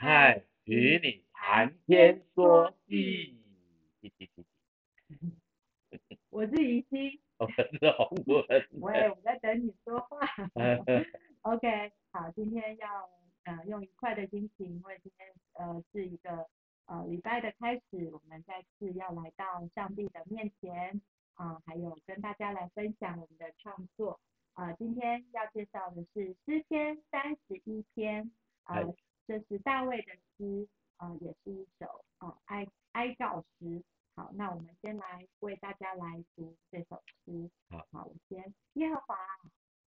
嗨，与你谈天说地。我是怡心，我是洪文。喂，我在等你说话。OK，好，今天要呃用愉快的心情，因为今天呃是一个呃礼拜的开始，我们再次要来到上帝的面前啊、呃，还有跟大家来分享我们的创作啊、呃。今天要介绍的是诗篇三十一篇啊。呃这是大卫的诗，啊、呃，也是一首啊、呃、哀哀告诗。好，那我们先来为大家来读这首诗。好，好，我先。耶和华，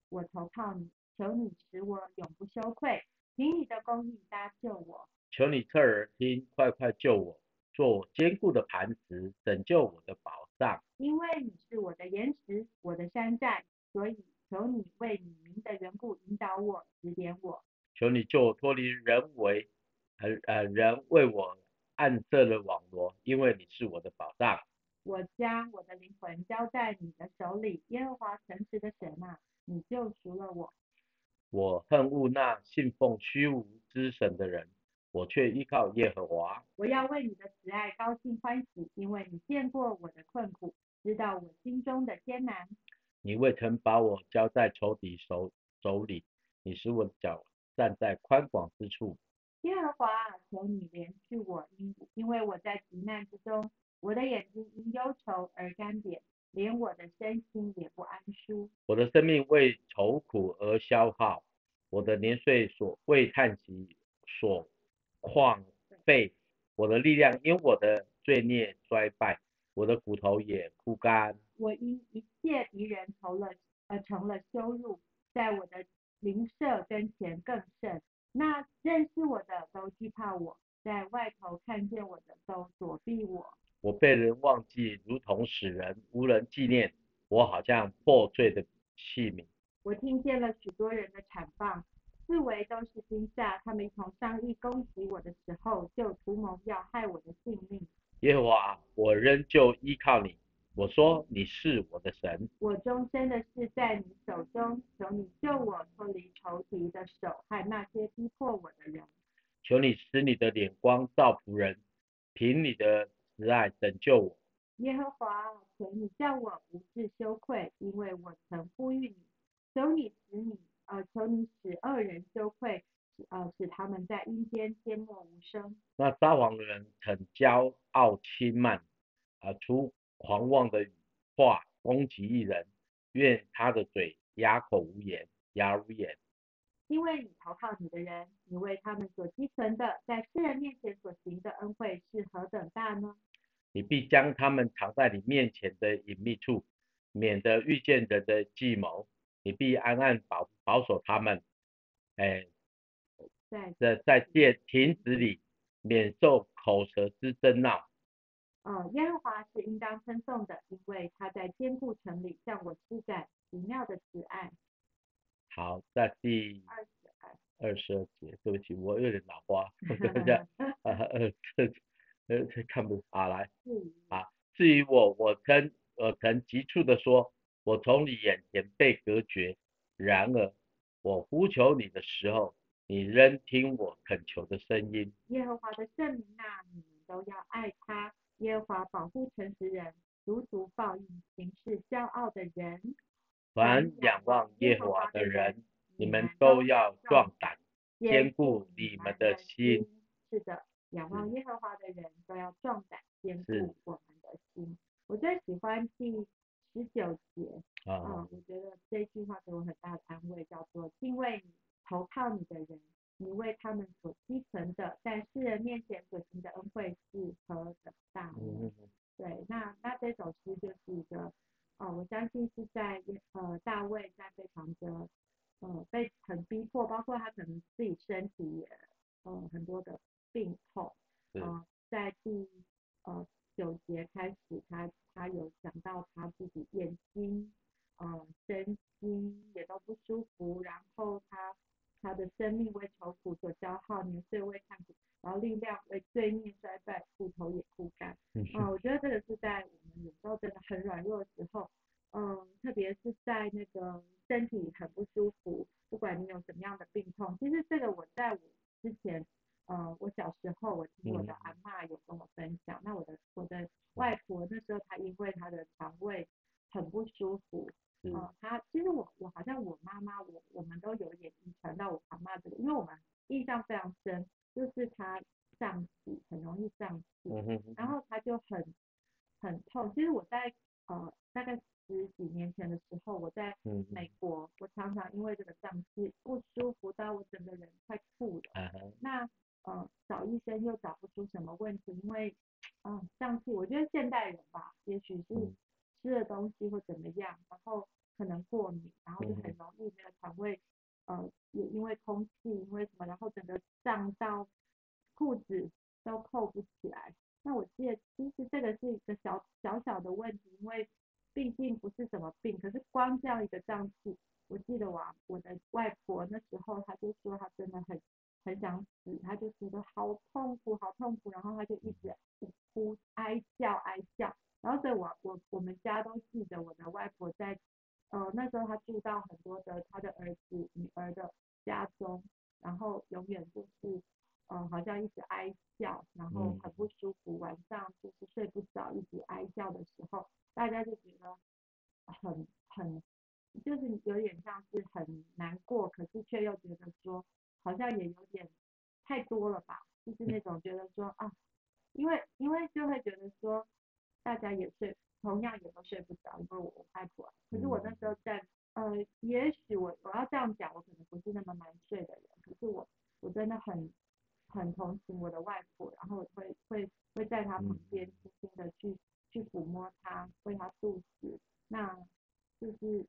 我投靠你，求你使我永不羞愧，凭你的公义搭救我。求你侧耳听，快快救我，做我坚固的磐石，拯救我的宝藏。因为你是我的岩石，我的山寨，所以求你为你名的缘故引导我，指点我。求你救我脱离人为，呃呃人为我暗设的网罗，因为你是我的保障。我将我的灵魂交在你的手里，耶和华诚实的神啊，你救赎了我。我恨恶那信奉虚无之神的人，我却依靠耶和华。我要为你的慈爱高兴欢喜，因为你见过我的困苦，知道我心中的艰难。你未曾把我交在仇敌手手里，你使我的脚。站在宽广之处，耶和华，求你怜恤我，因因为我在急难之中，我的眼睛因忧愁而干瘪，连我的身心也不安舒。我的生命为愁苦而消耗，我的年岁所为叹息所旷废，我的力量因我的罪孽衰败，我的骨头也枯干。我因一切敌人投了呃成了羞辱，在我的。邻舍跟前更甚，那认识我的都惧怕我，在外头看见我的都躲避我。我被人忘记，如同使人，无人纪念。我好像破碎的器皿。我听见了许多人的惨谤，四围都是惊吓。他们一同商议攻击我的时候，就图谋要害我的性命。耶和华，我仍旧依靠你。我说你是我的神，我终身的事在你手中，求你救我脱离仇敌的手害那些逼迫我的人。求你使你的脸光照仆人，凭你的慈爱拯救我。耶和华，求你叫我不致羞愧，因为我曾呼吁你。求你使你呃，求你使恶人羞愧，呃，使他们在阴间缄默无声。那撒谎的人很骄傲轻慢，啊、呃，出。狂妄的话攻击一人，愿他的嘴哑口无言，哑如言。因为你投靠你的人，你为他们所积存的，在世人面前所行的恩惠是何等大呢？你必将他们藏在你面前的隐秘处，免得遇见人的计谋。你必暗暗保保守他们，哎，在在在殿亭子里，免受口舌之争闹。哦，耶和华是应当称颂的，因为他在坚固城里向我施展奇妙的慈爱。好，在第二十二二十二节，对不起，我有点脑花，等一下，呃呃呃看不啊来，啊，至于我，我曾我曾急促地说，我从你眼前被隔绝，然而我呼求你的时候，你仍听我恳求的声音。耶和华的圣名啊，你们都要爱他。耶和华保护诚实人，足足报应行事骄傲的人。凡仰望耶和华的人，你们都要壮胆，坚固你们的心。是的，仰望耶和华的人都要壮胆，坚固我们的心。我最喜欢第十九节啊、嗯，我觉得这句话给我很大的安慰，叫做敬畏你、投靠你的人。你为他们所积存的，在世人面前所行的恩惠是何等大？嗯，对，那那这首诗就是一个，哦，我相信是在呃大卫在非常的呃被很逼迫，包括他可能自己身体也呃很多的病痛，呃，在第呃九节开始，他他有讲到他自己眼睛呃身心也都不舒服，然后他。他的生命为愁苦所消耗，年岁为叹苦，然后力量为罪孽衰败，骨头也枯干。啊、嗯，我觉得这个是在我们有时候真的很软弱的时候，嗯，特别是在那个身体很不舒服，不管你有什么样的病痛，其实这个我在我之前，呃，我小时候，我听我的阿嬷有跟我分享，嗯、那我的我的外。婆那时候她因为她的肠胃很不舒服，嗯，她其实我我好像我妈妈我我们都有点遗传到我阿嬷这个，因为我们印象非常深，就是她胀气很容易胀气，嗯，然后她就很很痛。其实我在呃大概十几年前的时候，我在美国，嗯、我常常因为这个胀气不舒服到我整个人快吐了，嗯、那。呃，找医生又找不出什么问题，因为，嗯、呃，上次我觉得现代人吧，也许是吃的东西或怎么样，然后可能过敏，然后就很容易那个肠胃，呃，也因为空气，因为什么，然后整个胀到裤子都扣不起来。那我记得其实这个是一个小小小的问题，因为毕竟不是什么病，可是光这样一个胀气，我记得我我的外婆那时候她就说她真的很。很想死，他就觉得好痛苦，好痛苦，然后他就一直哭哀叫哀叫，然后所以我我我们家都记得我的外婆在，呃那时候她住到很多的她的儿子女儿的家中，然后永远就是呃好像一直哀叫，然后很不舒服，晚上就是睡不着，一直哀叫的时候，大家就觉得很很就是有点像是很难过，可是却又觉得说。好像也有点太多了吧，就是那种觉得说啊，因为因为就会觉得说，大家也睡，同样也都睡不着，因为我外婆。可是我那时候在，呃，也许我我要这样讲，我可能不是那么难睡的人，可是我我真的很很同情我的外婆，然后会会会在她旁边轻轻的去去抚摸她，喂她肚子，那就是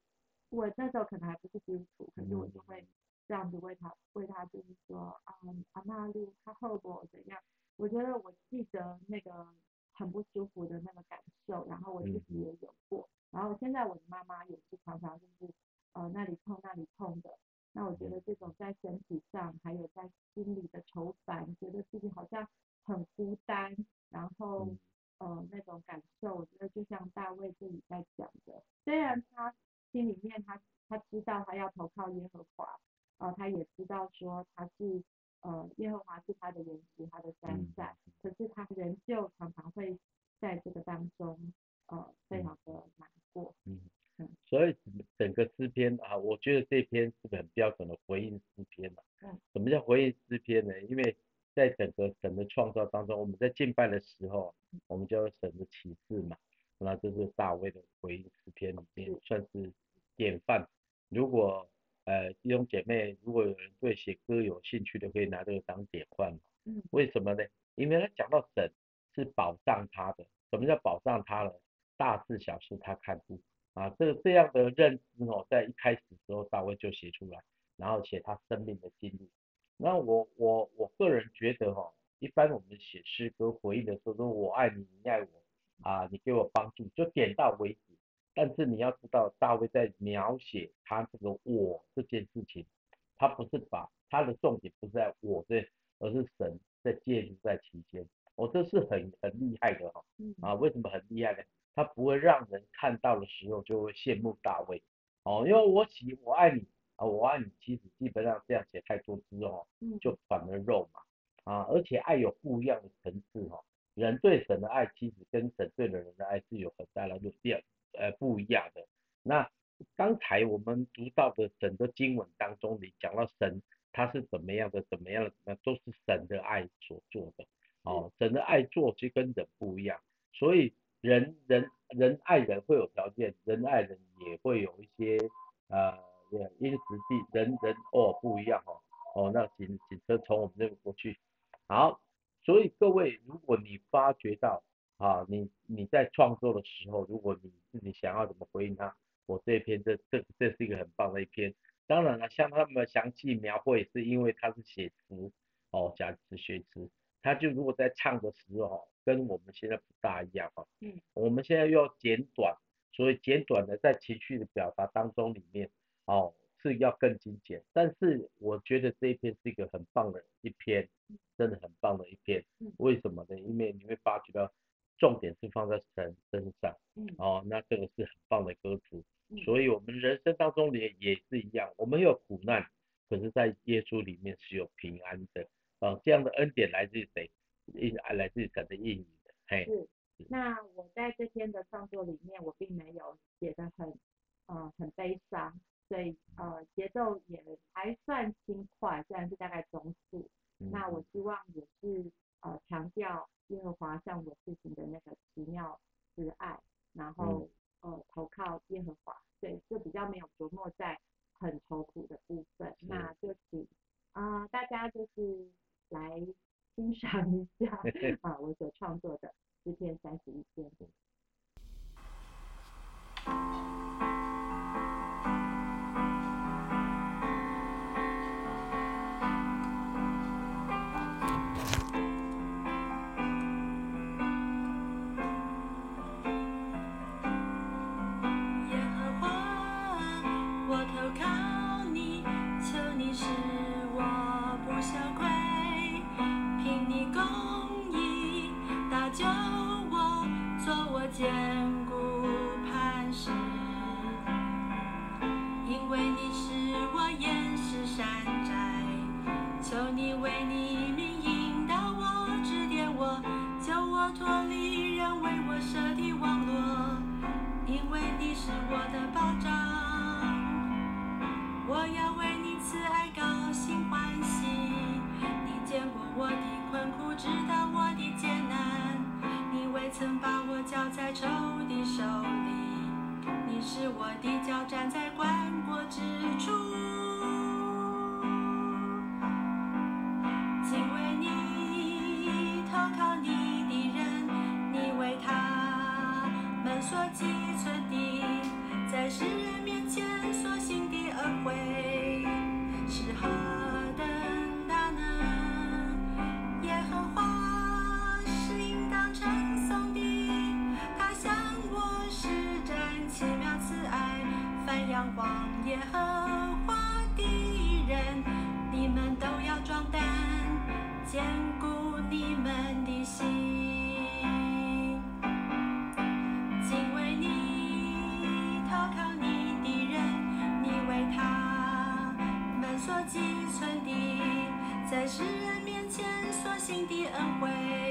我那时候可能还不是基督徒，可是我就会。这样子为他，为他就是说，嗯，阿妈路他后果怎样？我觉得我记得那个很不舒服的那个感受，然后我自己也有过，然后现在我的妈妈也是常常就是，呃，那里痛那里痛的。那我觉得这种在身体上还有在心里的愁烦，觉得自己好像很孤单，然后，呃，那种感受，我觉得就像大卫这里在讲的，虽然他心里面他他知道他要投靠耶和华。呃，他也知道说他是呃耶和华是他的元首，他的山寨，嗯，可是他仍旧常常会在这个当中呃非常的难过。嗯嗯，所以整个诗篇啊，我觉得这篇是个很标准的回应诗篇嘛。嗯。什么叫回应诗篇呢？因为在整个神的创造当中，我们在敬拜的时候，我们就有神的启示嘛。那这是大卫的回应诗篇里面算是典范。如果呃，弟兄姐妹，如果有人对写歌有兴趣的，可以拿这个当典范。嗯，为什么呢？因为他讲到神是保障他的，什么叫保障他呢？大事小事他看顾啊，这个这样的认知哦，在一开始的时候大卫就写出来，然后写他生命的经历。那我我我个人觉得哦，一般我们写诗歌回应的时候，说我爱你，你爱我啊，你给我帮助，就点到为止。但是你要知道，大卫在描写他这个我这件事情，他不是把他的重点不是在我这，而是神在介入在其间。我、哦、这是很很厉害的哈。啊，为什么很厉害呢？他不会让人看到的时候就会羡慕大卫。哦，因为我喜我爱你啊，我爱你，其实基本上这样写太多之后，就反而肉麻啊，而且爱有不一样的层次哈。人对神的爱，其实跟神对的人的爱是有很大的不一样。呃，不一样的。那刚才我们读到的整个经文当中，你讲到神他是怎么样的，怎么样的，那都是神的爱所做的。哦，神的爱做就跟人不一样。所以人人人爱人会有条件，人爱人也会有一些呃因时地人人哦不一样哦。哦，那请请车从我们这边过去。好，所以各位，如果你发觉到。啊，你你在创作的时候，如果你自己想要怎么回应他，我这一篇这这这是一个很棒的一篇。当然了，像他们详细描绘，是因为他是写词哦，讲词学词，他就如果在唱的时候，跟我们现在不大一样哈。嗯。我们现在又要简短，所以简短的在情绪的表达当中里面，哦是要更精简。但是我觉得这一篇是一个很棒的一篇，真的很棒的一篇。为什么呢？因为你会发觉到。重点是放在神身上，哦，那这个是很棒的歌词，所以我们人生当中也也是一样，我们有苦难，可是在耶稣里面是有平安的，啊，这样的恩典来自于谁？应来自神的应允的。嘿，是。那我在这篇的创作里面，我并没有写得很，呃，很悲伤，所以呃节奏也还算轻快，虽然是大概中速。嗯、那我希望也是呃强调耶和华向我施行的那个奇妙之爱，然后、嗯、呃投靠耶和华，对，就比较没有琢磨在很愁苦的部分。是那就请啊、呃、大家就是来欣赏一下啊、呃、我所创作的。知道我的艰难你未曾把我交在仇敌手里？你是我的脚站在棺椁之处。请为你投靠你的人你为他们所寄存的在世人都要装胆，坚固你们的心，敬畏你，投靠你的人，你为他们所寄存的，在世人面前所行的恩惠。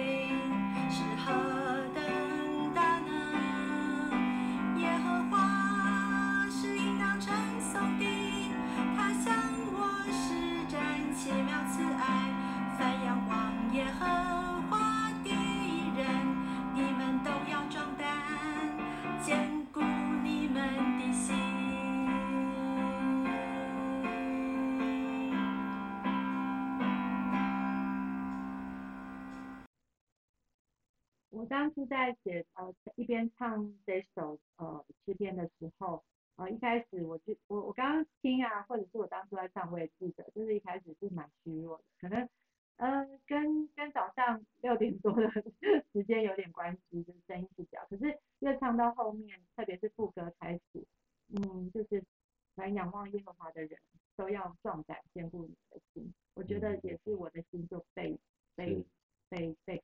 写呃一边唱这首呃诗篇的时候，呃一开始我就我我刚刚听啊，或者是我当初在唱，我也记得，就是一开始是蛮虚弱的，可能呃跟跟早上六点多的 时间有点关系，就是声音比较。可是越唱到后面，特别是副歌开始，嗯，就是来仰望耶和华的人都要壮胆坚固你的心，我觉得也是我的心就被被被被。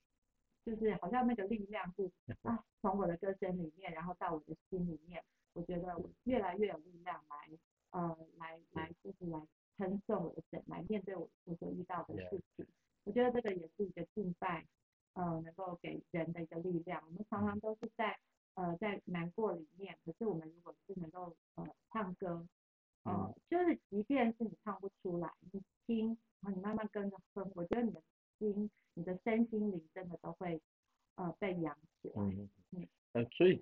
就是好像那个力量是啊，从我的歌声里面，然后到我的心里面，我觉得我越来越有力量来，呃，来来就是来称颂我的神，来面对我我所遇到的事情。我觉得这个也是一个敬拜，呃，能够给人的一个力量。我们常常都是在呃在难过里面，可是我们如果是能够呃唱歌，呃，就是即便是你唱不出来，你听，然后你慢慢跟着哼，我觉得你的。心，你的身心灵真的都会呃被养起来。嗯嗯。呃，所以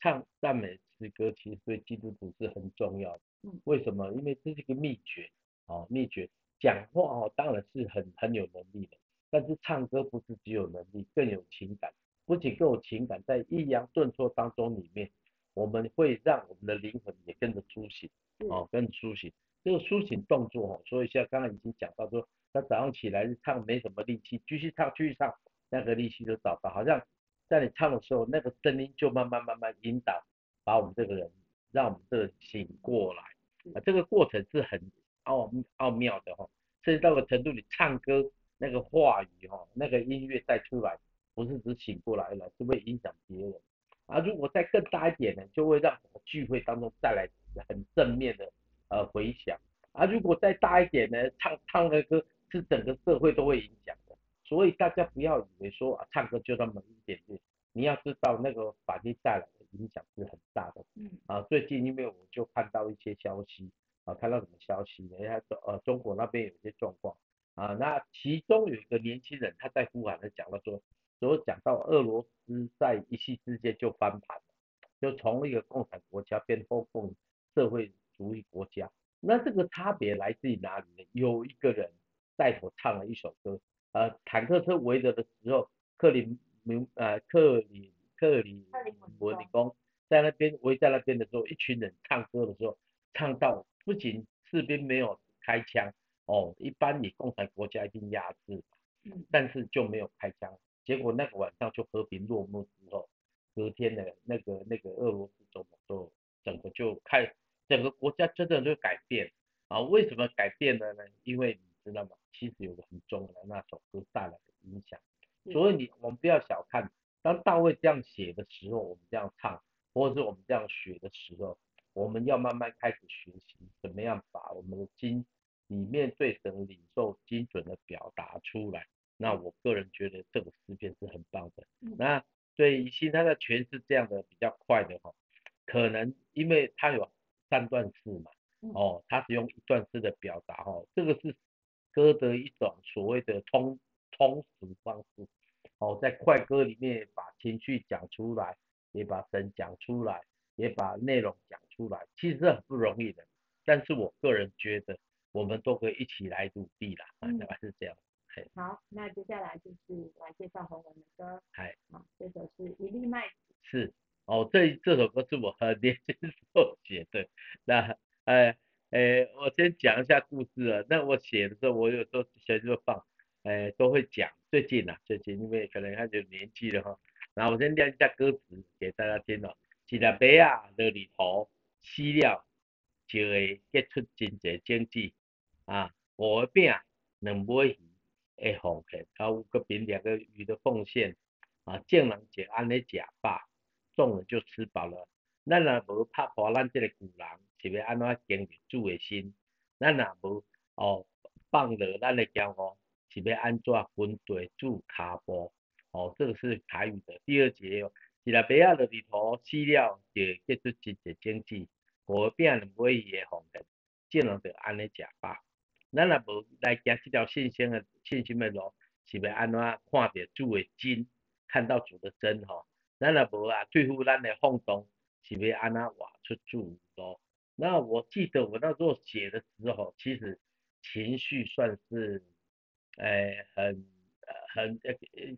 唱赞美诗歌其实对基督徒是很重要的。嗯。为什么？因为这是一个秘诀哦，秘诀。讲话哦，当然是很很有能力的，但是唱歌不是只有能力，更有情感。不仅更有情感，在抑扬顿挫当中里面，我们会让我们的灵魂也跟着苏醒。哦，跟着苏醒。这个苏醒动作哦，所以像刚刚已经讲到说。他早上起来唱没什么力气，继续唱继续唱，那个力气就找到，好像在你唱的时候，那个声音就慢慢慢慢引导，把我们这个人，让我们这个醒过来，啊，这个过程是很奥奥妙的哈，甚至到个程度，你唱歌那个话语哈，那个音乐带出来，不是只醒过来了，是会影响别人，啊，如果再更大一点呢，就会让聚会当中带来很正面的呃回响，啊，如果再大一点呢，唱唱的歌。是整个社会都会影响的，所以大家不要以为说啊，唱歌就那么一点点，你要知道那个反应带来的影响是很大的。嗯。啊，最近因为我就看到一些消息，啊，看到什么消息人家说呃，中国那边有一些状况，啊，那其中有一个年轻人他在呼喊的讲了说，所讲到俄罗斯在一夕之间就翻盘了，就从一个共产国家变后共社会主义国家。那这个差别来自于哪里呢？有一个人带头唱了一首歌，呃，坦克车围着的时候，克里姆呃克里克里姆林宫在那边围在那边的时候，一群人唱歌的时候，唱到不仅士兵没有开枪，哦，一般你共产国家一定压制，但是就没有开枪，结果那个晚上就和平落幕之后，隔天的那个那个俄罗斯总统就整个就开。整个国家真的就改变啊？为什么改变了呢？因为你知道吗？其实有个很重要的那首歌带来的影响。所以你我们不要小看，当大卫这样写的时候，我们这样唱，或者是我们这样学的时候，我们要慢慢开始学习怎么样把我们的经里面对神的领受精准的表达出来。那我个人觉得这个诗篇是很棒的。那对于其他的诠释这样的比较快的哈，可能因为它有。三段式嘛，哦，它是用一段式的表达哦，这个是歌的一种所谓的通通俗方式，哦，在快歌里面把情绪讲出来，也把神讲出来，也把内容讲出来，其实是很不容易的。但是我个人觉得，我们都可以一起来努力啦，大概是这样。好，那接下来就是来介绍洪文的歌，嗨，好，这首是一粒麦子，是。哦，这这首歌是我很年轻时候写的。那，哎，诶，我先讲一下故事啊。那我写的时候，我有时候写就放，诶，都会讲。最近啊，最近因为可能他有年纪了哈。然后我先念一下歌词给大家听哦。一粒麦啊，落里头，死了就会结出真济种子啊。五个饼，两尾鱼会奉献，还有个饼两个鱼的奉献啊。众人就安尼吃饱。众人就吃饱了，咱若无拍破咱这个古人，是要安怎经营主的心？咱若无哦放落咱的骄傲，是要安怎分地主脚步？哦，这个是台语的第二节哦。一粒麦仔落里头，死了就结出真侪种子，五个饼两尾鱼的奉献，众人就安尼食饱。咱若无来行这条信心的信心的路，是要安怎看到主的真，看到主的真吼？咱若无啊，对付咱的放荡，是要安怎活出主咯？那我记得我那时候写的时候，其实情绪算是，诶、欸，很，很，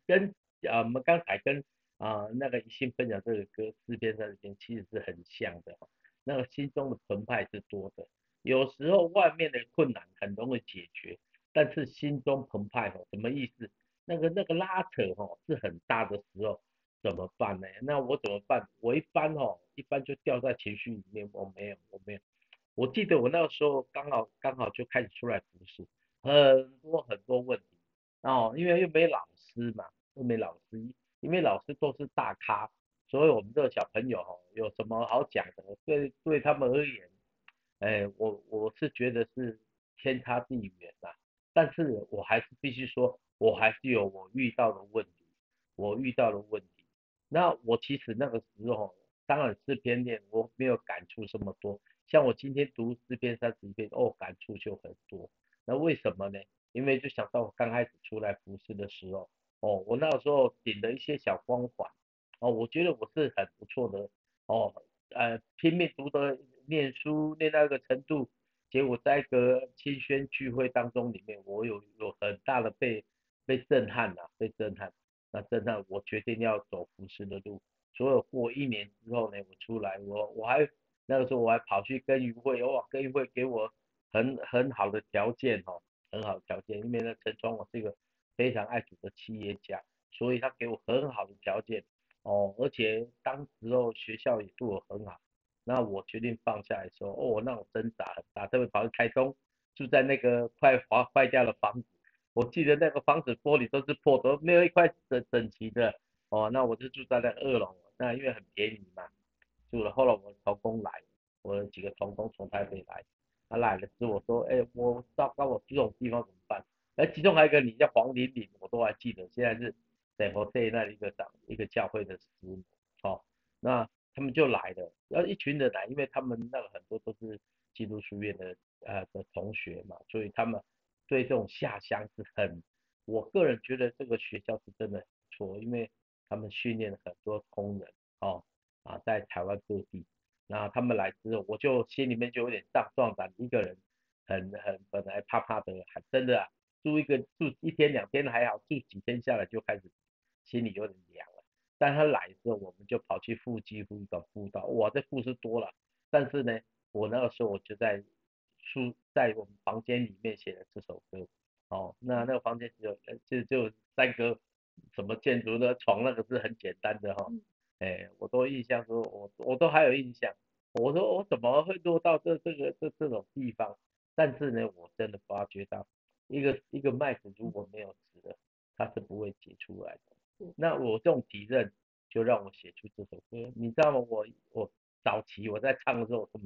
跟啊，我们刚才跟啊那个一心分享这个歌诗篇上边其实是很像的。那个心中的澎湃是多的，有时候外面的困难很容易解决，但是心中澎湃吼，什么意思？那个那个拉扯吼是很大的时候。怎么办呢？那我怎么办？我一般哦，一般就掉在情绪里面。我没有，我没有。我记得我那个时候刚好刚好就开始出来服侍，很多很多问题哦，因为又没老师嘛，又没老师，因为老师都是大咖，所以我们这个小朋友哦，有什么好讲的？对对他们而言，哎，我我是觉得是天差地远啊。但是我还是必须说，我还是有我遇到的问题，我遇到的问题。那我其实那个时候，当然诗篇念，我没有感触这么多。像我今天读诗篇三十一篇，哦，感触就很多。那为什么呢？因为就想到我刚开始出来服侍的时候，哦，我那个时候顶了一些小光环，哦，我觉得我是很不错的，哦，呃，拼命读的念书念到一个程度，结果在一个青宣聚会当中里面，我有有很大的被被震撼呐、啊，被震撼。那真的，我决定要走服侍的路。所以过一年之后呢，我出来，我我还那个时候我还跑去跟渔会，哇，跟渔会给我很很好的条件哦，很好的条件。因为呢，陈川我是一个非常爱主的企业家，所以他给我很好的条件哦，而且当时候学校也对我很好。那我决定放下来说，哦，那我挣扎很大，特别跑去台东，住在那个快坏坏掉的房子。我记得那个房子玻璃都是破，的没有一块整整齐的哦。那我就住在那二楼，那因为很便宜嘛，住了。后来我同工来，我有几个同工从台北来，他来了之后我说，哎，我糟糕，我这种地方怎么办？哎其中还有一个你叫黄玲玲，我都还记得，现在是在佛寺那一个长一个教会的师母，哦，那他们就来了，要一群人来，因为他们那个很多都是基督书院的呃的同学嘛，所以他们对这种下乡是很，我个人觉得这个学校是真的不错，因为他们训练了很多工人，哦，啊，在台湾各地，那他们来之后，我就心里面就有点壮壮胆，一个人很很本来怕怕的，还真的啊。住一个住一天两天还好，住几天下来就开始心里有点凉了。但他来之后，我们就跑去腹肌辅导辅导，哇，这故事多了。但是呢，我那个时候我就在书在我们房间里面写的这首歌。哦，那那个房间只有就就三个什么建筑的床，那个是很简单的哈、哦。哎，我都印象说，我我都还有印象。我说我怎么会落到这这个这这种地方？但是呢，我真的发觉到。一个一个麦子如果没有籽的，它是不会结出来的。那我这种体认，就让我写出这首歌。你知道吗？我我早期我在唱的时候，我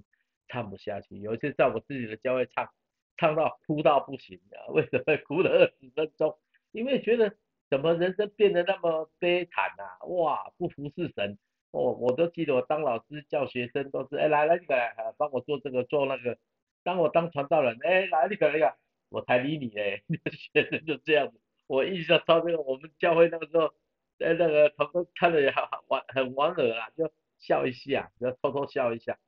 唱不下去。有一次在我自己的教会唱，唱到哭到不行啊！为什么哭了二十分钟？因为觉得怎么人生变得那么悲惨啊！哇，不服侍神。我我都记得我当老师教学生都是，哎来来，你来帮我做这个做那个。当我当传道人，哎来，你来那个。我才理你嘞，学生就这样子。我印象超这个，我们教会那个时候，在那个同工看着也好玩，很玩儿啊，就笑一下，就偷偷笑一下，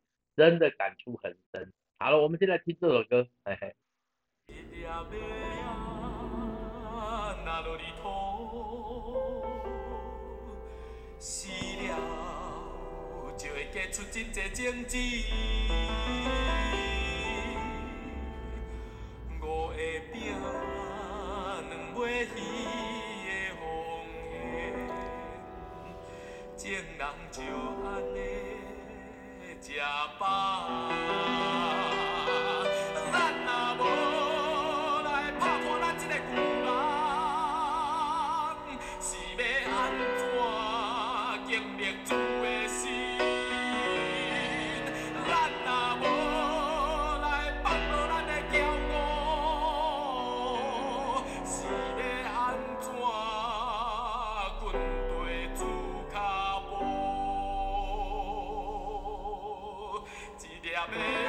真的感触很深。好了，我们现在听这首歌，嘿嘿。五个饼，两尾鱼的奉献，众人就按呢家吧。Maria, Maria.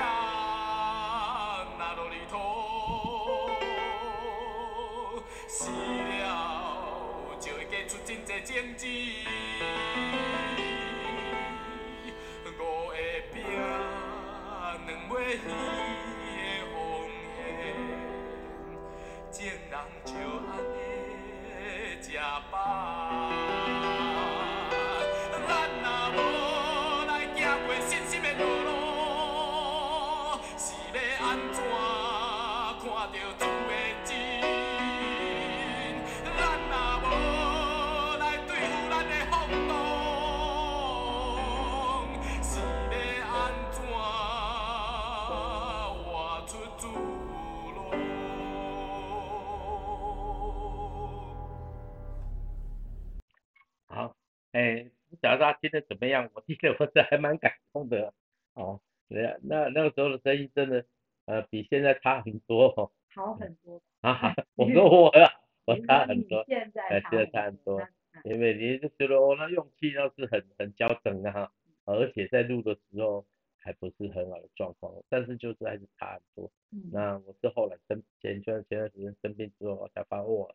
他听得怎么样？我听得 我是还蛮感动的哦。对啊，那那个时候的声音真的呃比现在差很多哦。好很多。啊，我说我啊，我差很多。现在。现在差很多，因为你就觉得我那用气要是很很娇整的哈，而且在录的时候还不是很好的状况，但是就是还是差很多。嗯。那我是后来生前段前段时间生病之后，我才发现哇，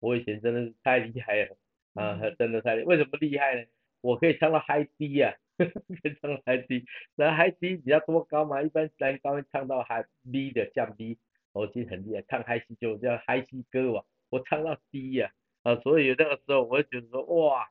我以前真的是太厉害了啊，真的太厉害，为什么厉害呢？我可以唱到 high D 啊，可以唱到 high D，那 high D 你要多高嘛？一般男高音唱到 high B 的降 B，我已经很厉害，唱 high C 就叫 high C 歌嘛，我唱到低呀，啊，所以那个时候我就觉得说，哇，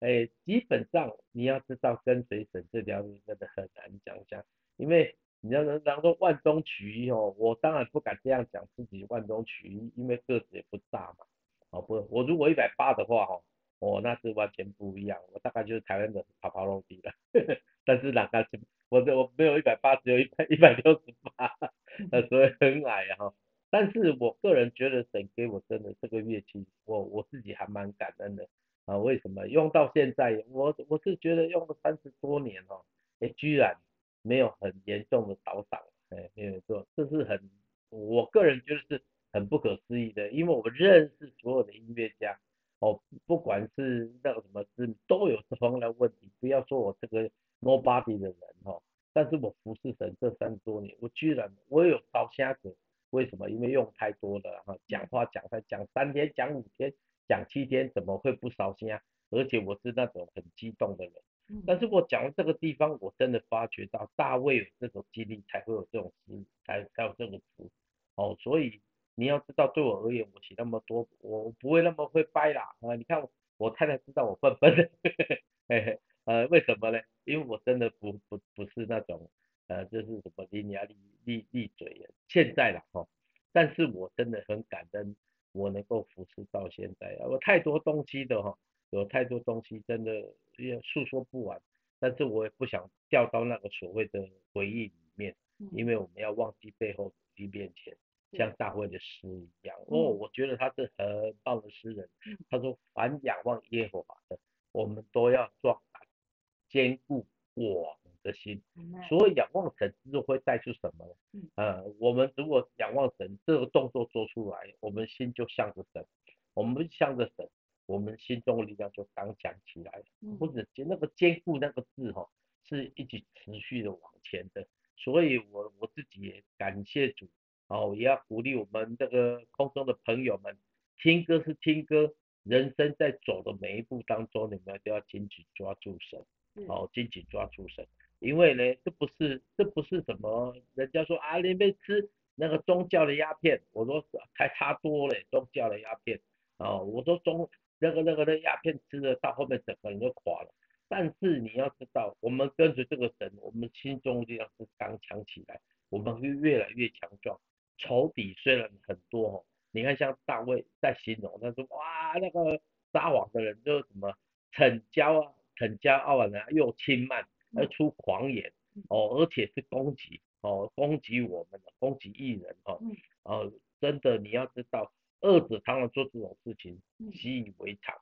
哎，基本上你要知道跟随神这条路真的很难讲讲，因为你要能当做万中取一哦，我当然不敢这样讲自己万中取一，因为个子也不大嘛，哦不，我如果一百八的话哦。哦，那是完全不一样。我大概就是台湾的爬爬落地了，但是哪个是，我我没有一百八，只有一百一百六十八，那，所以很矮哈。但是我个人觉得神给我真的这个乐器，我我自己还蛮感恩的啊。为什么用到现在，我我是觉得用了三十多年哦，哎，居然没有很严重的倒嗓，哎，没有错，这是很，我个人觉得是很不可思议的，因为我们认识所有的音乐家，哦，不管是那个什么事，都有这方面的问题。不要说我这个 nobody 的人哦，但是我服侍神这三十多年，我居然我也有烧瞎子，为什么？因为用太多了哈，讲话讲他讲三天讲五天讲七天，怎么会不烧瞎？而且我是那种很激动的人。但是我讲到这个地方，我真的发觉到大卫有这种经历，才会有这种诗，才才有这个词。哦，所以你要知道，对我而言，我写那么多，我不会那么会掰啦。啊，你看我，我太太知道我笨笨的，嘿嘿，呃，为什么呢？因为我真的不不不是那种，呃，就是什么伶牙俐俐俐嘴的。现在了，哈，但是我真的很感恩，我能够服侍到现在啊，我太多东西的哈。有太多东西真的也诉说不完，但是我也不想掉到那个所谓的回忆里面，因为我们要忘记背后努力面前，像大卫的诗一样。哦，我觉得他是很棒的诗人。他说：“凡仰望耶和华的，我们都要壮胆，坚固我们的心。”所以仰望神之后会带出什么呢？呃，我们如果仰望神这个动作做出来，我们心就向着神，我们向着神。我们心中的力量就刚强起来了，或者那个坚固那个字哈，是一直持续的往前的，所以我我自己也感谢主，哦，也要鼓励我们这个空中的朋友们，听歌是听歌，人生在走的每一步当中，你们都要紧紧抓住神，哦，紧紧抓住神，因为呢，这不是这不是什么，人家说啊，你别吃那个宗教的鸦片，我说还差多了，宗教的鸦片，哦，我说中。那个那个那鸦片吃了，到后面整个人就垮了。但是你要知道，我们跟随这个神，我们心中力量是刚强起来，我们会越来越强壮。仇敌虽然很多哦，你看像大卫在形容，他说哇，那个撒谎的人就是什么，逞骄啊，逞骄傲啊，又轻慢，而出狂言哦，而且是攻击哦，攻击我们的，攻击异人哦，哦，真的你要知道。恶者常常做这种事情，习以为常。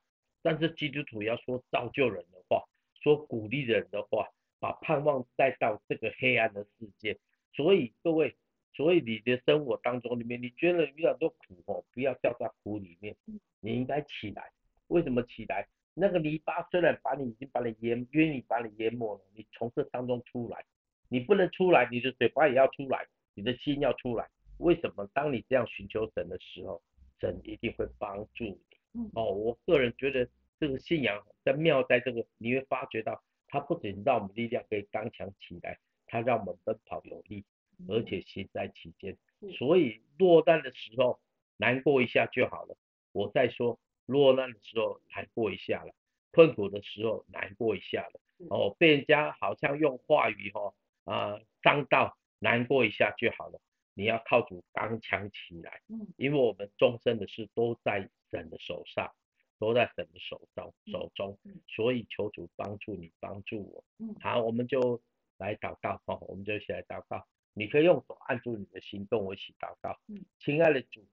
但是基督徒要说造就人的话，说鼓励人的话，把盼望带到这个黑暗的世界。所以各位，所以你的生活当中里面，你觉得遇到多苦哦，不要掉在苦里面，你应该起来。为什么起来？那个泥巴虽然把你已经把你淹，愿意把你淹没了，你从这当中出来，你不能出来，你的嘴巴也要出来，你的心要出来。为什么？当你这样寻求神的时候。神一定会帮助你。哦，我个人觉得这个信仰在妙，在这个你会发觉到，它不仅让我们力量可以刚强起来，它让我们奔跑有力，而且行在其间。所以落难的时候难过一下就好了。我再说，落难的时候难过一下了，困苦的时候难过一下了。哦，被人家好像用话语哦啊伤到，难过一下就好了。你要靠主刚强起来，因为我们终身的事都在神的手上，都在神的手中手中，所以求主帮助你，帮助我。好，我们就来祷告哈，我们就一起来祷告。你可以用手按住你的心，跟我一起祷告。嗯亲爱的主，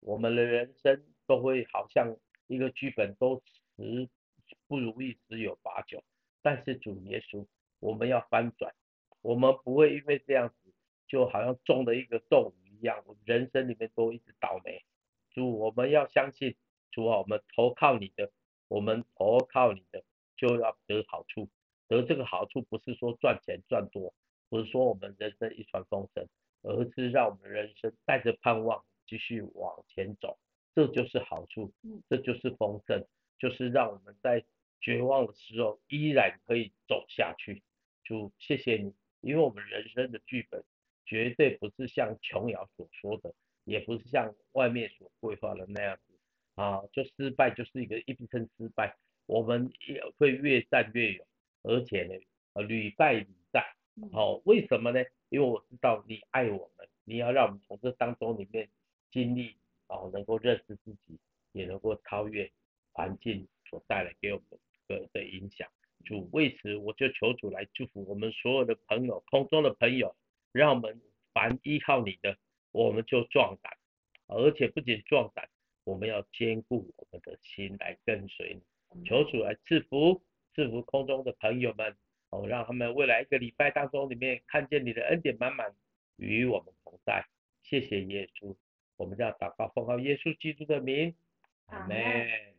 我们的人生都会好像一个剧本，都十不如意，十有八九。但是主耶稣，我们要翻转，我们不会因为这样子。就好像中了一个咒语一样，我们人生里面都一直倒霉。主，我们要相信，主啊，我们投靠你的，我们投靠你的就要得好处。得这个好处不是说赚钱赚多，不是说我们人生一帆风顺，而是让我们人生带着盼望继续往前走，这就是好处，这就是丰盛，就是让我们在绝望的时候依然可以走下去。主，谢谢你，因为我们人生的剧本。绝对不是像琼瑶所说的，也不是像外面所规划的那样子啊，就失败就是一个一生失败，我们也会越战越勇，而且呢，屡败屡战。好、为什么呢？因为我知道你爱我们，你要让我们从这当中里面经历，啊，能够认识自己，也能够超越环境所带来给我们的的影响。主，为此我就求主来祝福我们所有的朋友，空中的朋友。让我们凡依靠你的，我们就壮胆，而且不仅壮胆，我们要坚固我们的心来跟随你。求主来赐福，赐福空中的朋友们，哦，让他们未来一个礼拜当中里面看见你的恩典满满与我们同在。谢谢耶稣，我们要祷告奉告耶稣基督的名，阿门。